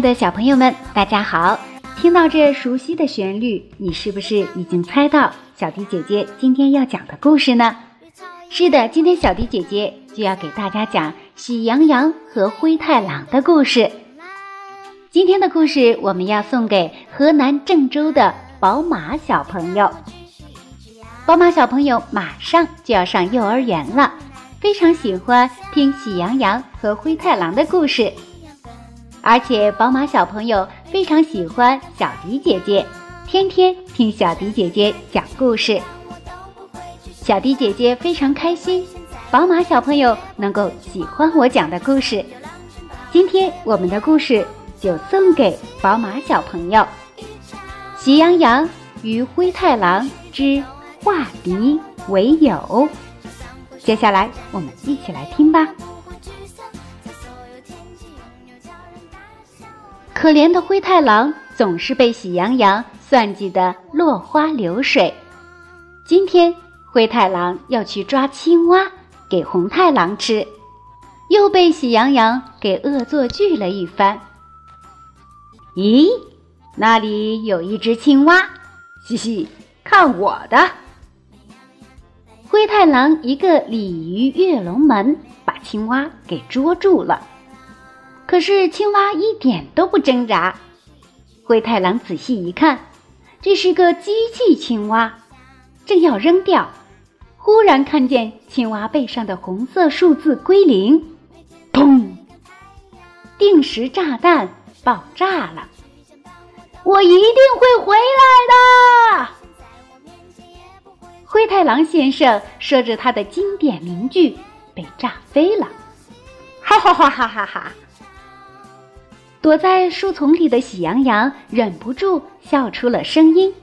的小朋友们，大家好！听到这熟悉的旋律，你是不是已经猜到小迪姐姐今天要讲的故事呢？是的，今天小迪姐姐就要给大家讲《喜羊羊和灰太狼》的故事。今天的故事我们要送给河南郑州的宝马小朋友。宝马小朋友马上就要上幼儿园了，非常喜欢听《喜羊羊和灰太狼》的故事。而且，宝马小朋友非常喜欢小迪姐姐，天天听小迪姐姐讲故事。小迪姐姐非常开心，宝马小朋友能够喜欢我讲的故事。今天我们的故事就送给宝马小朋友，《喜羊羊与灰太狼之化敌为友》。接下来，我们一起来听吧。可怜的灰太狼总是被喜羊羊算计得落花流水。今天灰太狼要去抓青蛙给红太狼吃，又被喜羊羊给恶作剧了一番。咦，那里有一只青蛙，嘻嘻，看我的！灰太狼一个鲤鱼跃龙门，把青蛙给捉住了。可是青蛙一点都不挣扎。灰太狼仔细一看，这是个机器青蛙，正要扔掉，忽然看见青蛙背上的红色数字归零，砰！定时炸弹爆炸了！我一定会回来的。灰太狼先生说着他的经典名句，被炸飞了！哈哈哈哈哈哈！躲在树丛里的喜羊羊忍不住笑出了声音。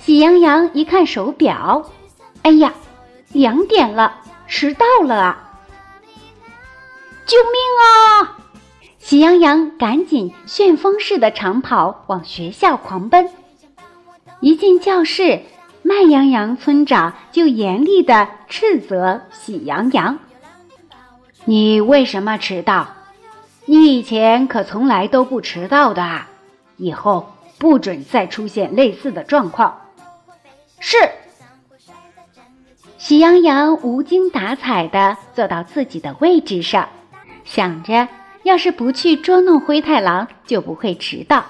喜羊羊一看手表，哎呀，两点了，迟到了啊！救命啊！喜羊羊赶紧旋风似的长跑往学校狂奔。一进教室，慢羊羊村长就严厉的斥责喜羊羊：“你为什么迟到？”你以前可从来都不迟到的，以后不准再出现类似的状况。是。喜羊羊无精打采地坐到自己的位置上，想着，要是不去捉弄灰太狼，就不会迟到；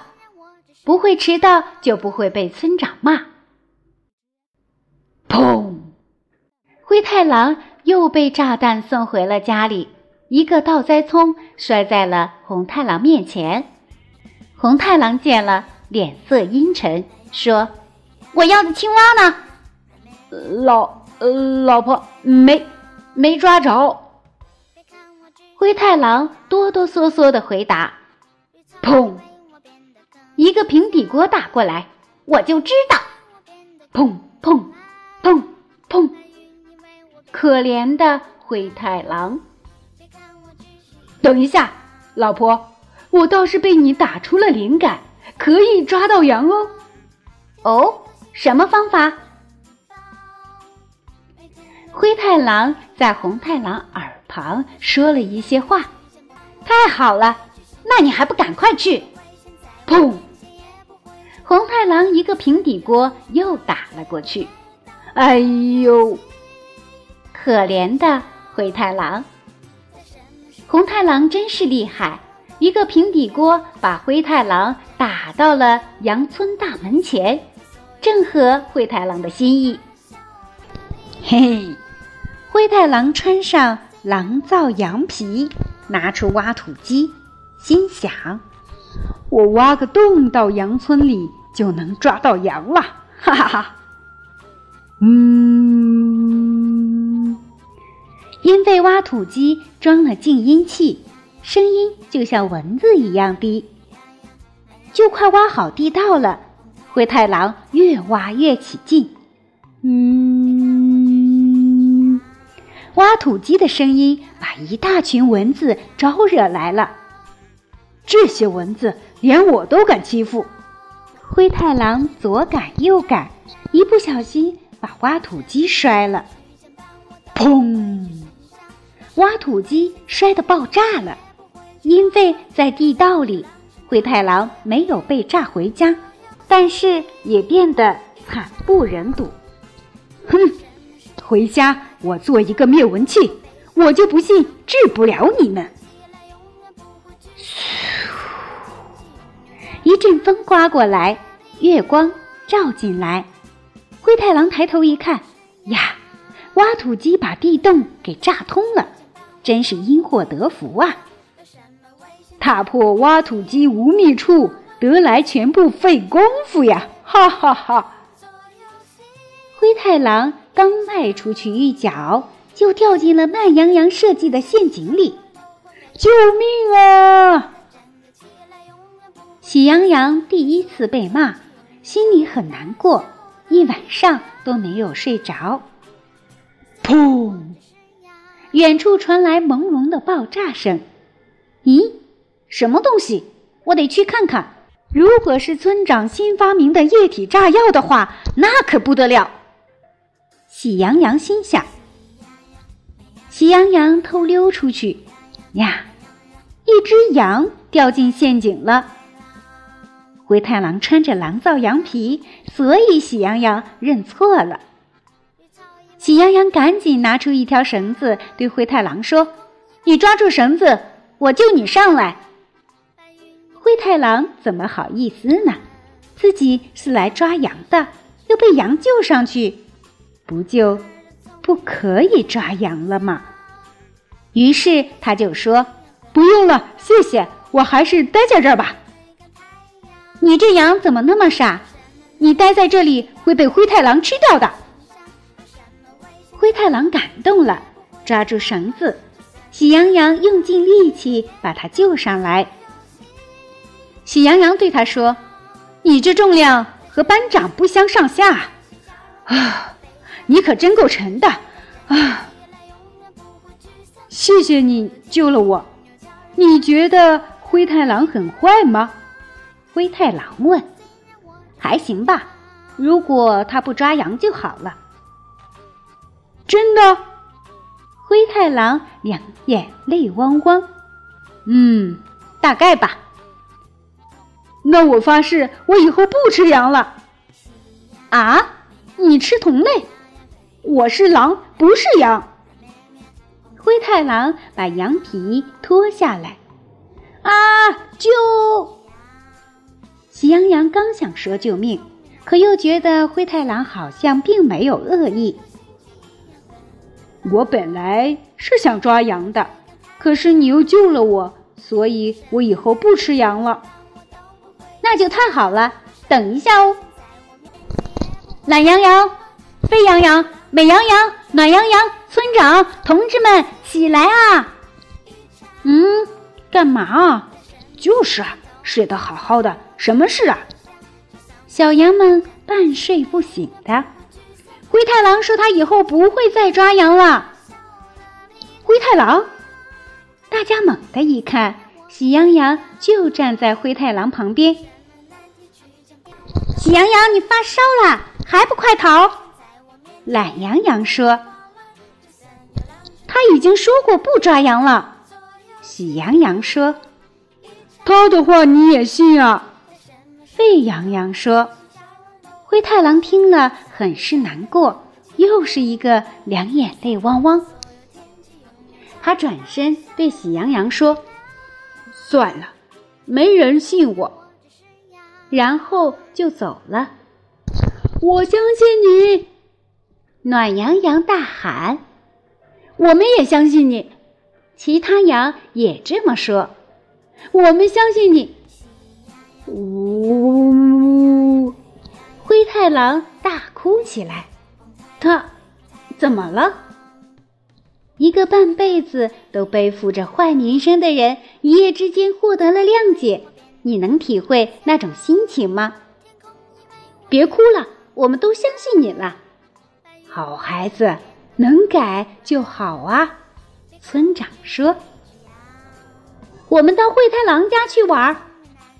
不会迟到，就不会被村长骂。砰！灰太狼又被炸弹送回了家里。一个倒栽葱摔在了红太狼面前，红太狼见了，脸色阴沉，说：“我要的青蛙呢？老老婆没没抓着。”灰太狼哆哆嗦嗦的回答：“砰！一个平底锅打过来，我就知道。砰砰砰砰！可怜的灰太狼。”等一下，老婆，我倒是被你打出了灵感，可以抓到羊哦。哦，什么方法？灰太狼在红太狼耳旁说了一些话。太好了，那你还不赶快去？砰！红太狼一个平底锅又打了过去。哎呦，可怜的灰太狼。红太狼真是厉害，一个平底锅把灰太狼打到了羊村大门前，正合灰太狼的心意。嘿嘿，灰太狼穿上狼造羊皮，拿出挖土机，心想：我挖个洞到羊村里，就能抓到羊了！哈哈哈。嗯。因为挖土机装了静音器，声音就像蚊子一样低。就快挖好地道了，灰太狼越挖越起劲。嗯，挖土机的声音把一大群蚊子招惹来了。这些蚊子连我都敢欺负，灰太狼左赶右赶，一不小心把挖土机摔了。砰！挖土机摔得爆炸了，因为在地道里，灰太狼没有被炸回家，但是也变得惨不忍睹。哼，回家我做一个灭蚊器，我就不信治不了你们。一阵风刮过来，月光照进来，灰太狼抬头一看，呀，挖土机把地洞给炸通了，真是因祸得福啊！踏破挖土机无觅处，得来全不费功夫呀！哈哈哈！灰太狼刚迈出去一脚，就掉进了慢羊羊设计的陷阱里，救命啊！喜羊羊第一次被骂，心里很难过，一晚上都没有睡着。砰！远处传来朦胧的爆炸声。咦，什么东西？我得去看看。如果是村长新发明的液体炸药的话，那可不得了。喜羊羊心想。喜羊羊偷溜出去，呀，一只羊掉进陷阱了。灰太狼穿着狼造羊皮，所以喜羊羊认错了。喜羊羊赶紧拿出一条绳子，对灰太狼说：“你抓住绳子，我救你上来。”灰太狼怎么好意思呢？自己是来抓羊的，又被羊救上去，不救不可以抓羊了吗？于是他就说：“不用了，谢谢，我还是待在这儿吧。”你这羊怎么那么傻？你待在这里会被灰太狼吃掉的。灰太狼感动了，抓住绳子，喜羊羊用尽力气把它救上来。喜羊羊对他说：“你这重量和班长不相上下啊！你可真够沉的啊！谢谢你救了我。你觉得灰太狼很坏吗？”灰太狼问：“还行吧，如果他不抓羊就好了。”真的？灰太狼两眼泪汪汪。嗯，大概吧。那我发誓，我以后不吃羊了。啊？你吃同类？我是狼，不是羊。灰太狼把羊皮脱下来。啊！救！喜羊羊刚想说救命，可又觉得灰太狼好像并没有恶意。我本来是想抓羊的，可是你又救了我，所以我以后不吃羊了。那就太好了。等一下哦，懒羊羊、沸羊羊、美羊羊、暖羊羊，村长同志们起来啊！嗯，干嘛啊？就是啊。睡得好好的，什么事啊？小羊们半睡不醒的。灰太狼说：“他以后不会再抓羊了。”灰太狼，大家猛地一看，喜羊羊就站在灰太狼旁边。喜羊羊，你发烧了，还不快逃？懒羊羊说：“他已经说过不抓羊了。”喜羊羊说。他的话你也信啊？沸羊羊说。灰太狼听了很是难过，又是一个两眼泪汪汪。他转身对喜羊羊说：“算了，没人信我。”然后就走了。我相信你！暖羊羊大喊：“我们也相信你！”其他羊也这么说。我们相信你。呜！灰太狼大哭起来。他怎么了？一个半辈子都背负着坏名声的人，一夜之间获得了谅解。你能体会那种心情吗？别哭了，我们都相信你了。好孩子，能改就好啊。村长说。我们到灰太狼家去玩，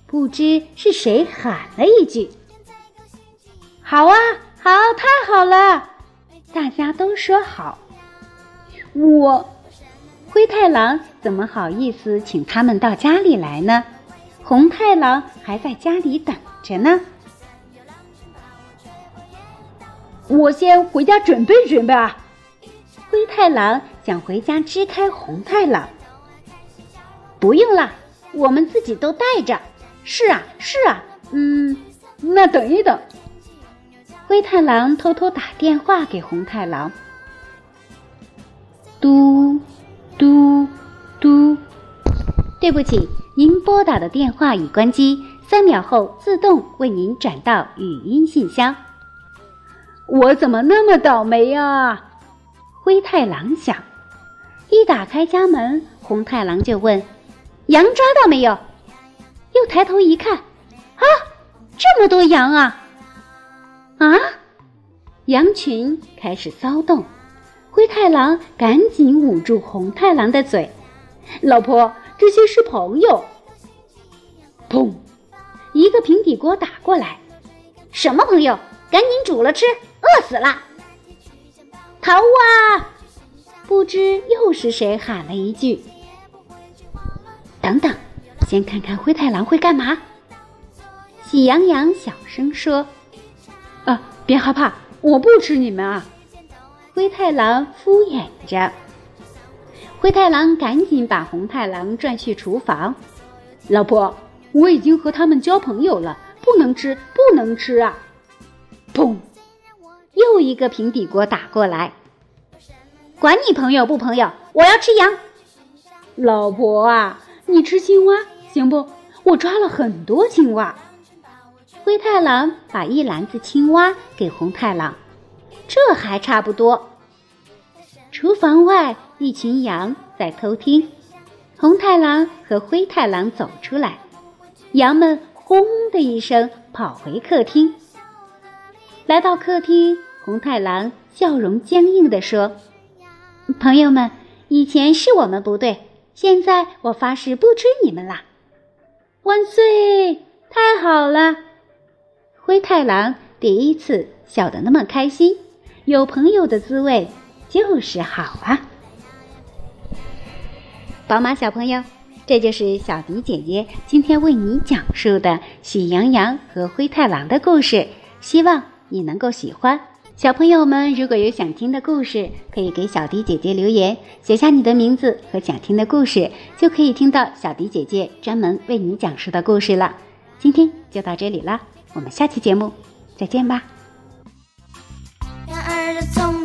不知是谁喊了一句：“好啊，好，太好了！”大家都说好。我，灰太狼怎么好意思请他们到家里来呢？红太狼还在家里等着呢。我先回家准备准备啊！灰太狼想回家支开红太狼。不用了，我们自己都带着。是啊，是啊。嗯，那等一等。灰太狼偷偷打电话给红太狼。嘟，嘟，嘟。对不起，您拨打的电话已关机，三秒后自动为您转到语音信箱。我怎么那么倒霉啊？灰太狼想。一打开家门，红太狼就问：“羊抓到没有？”又抬头一看，啊，这么多羊啊！啊，羊群开始骚动。灰太狼赶紧捂住红太狼的嘴：“老婆，这些是朋友。”砰！一个平底锅打过来，什么朋友？赶紧煮了吃，饿死了！逃啊！不知又是谁喊了一句：“等等，先看看灰太狼会干嘛。”喜羊羊小声说：“啊，别害怕，我不吃你们啊。”灰太狼敷衍着。灰太狼赶紧把红太狼拽去厨房：“老婆，我已经和他们交朋友了，不能吃，不能吃啊！”砰！又一个平底锅打过来，管你朋友不朋友，我要吃羊。老婆啊，你吃青蛙行不？我抓了很多青蛙。灰太狼把一篮子青蛙给红太狼，这还差不多。厨房外，一群羊在偷听。红太狼和灰太狼走出来，羊们轰的一声跑回客厅。来到客厅，红太狼笑容僵硬地说：“朋友们，以前是我们不对，现在我发誓不吃你们啦！”万岁！太好了！灰太狼第一次笑得那么开心，有朋友的滋味就是好啊！宝马小朋友，这就是小迪姐姐今天为你讲述的喜羊羊和灰太狼的故事，希望。你能够喜欢，小朋友们如果有想听的故事，可以给小迪姐姐留言，写下你的名字和想听的故事，就可以听到小迪姐姐专门为你讲述的故事了。今天就到这里了，我们下期节目再见吧。儿聪明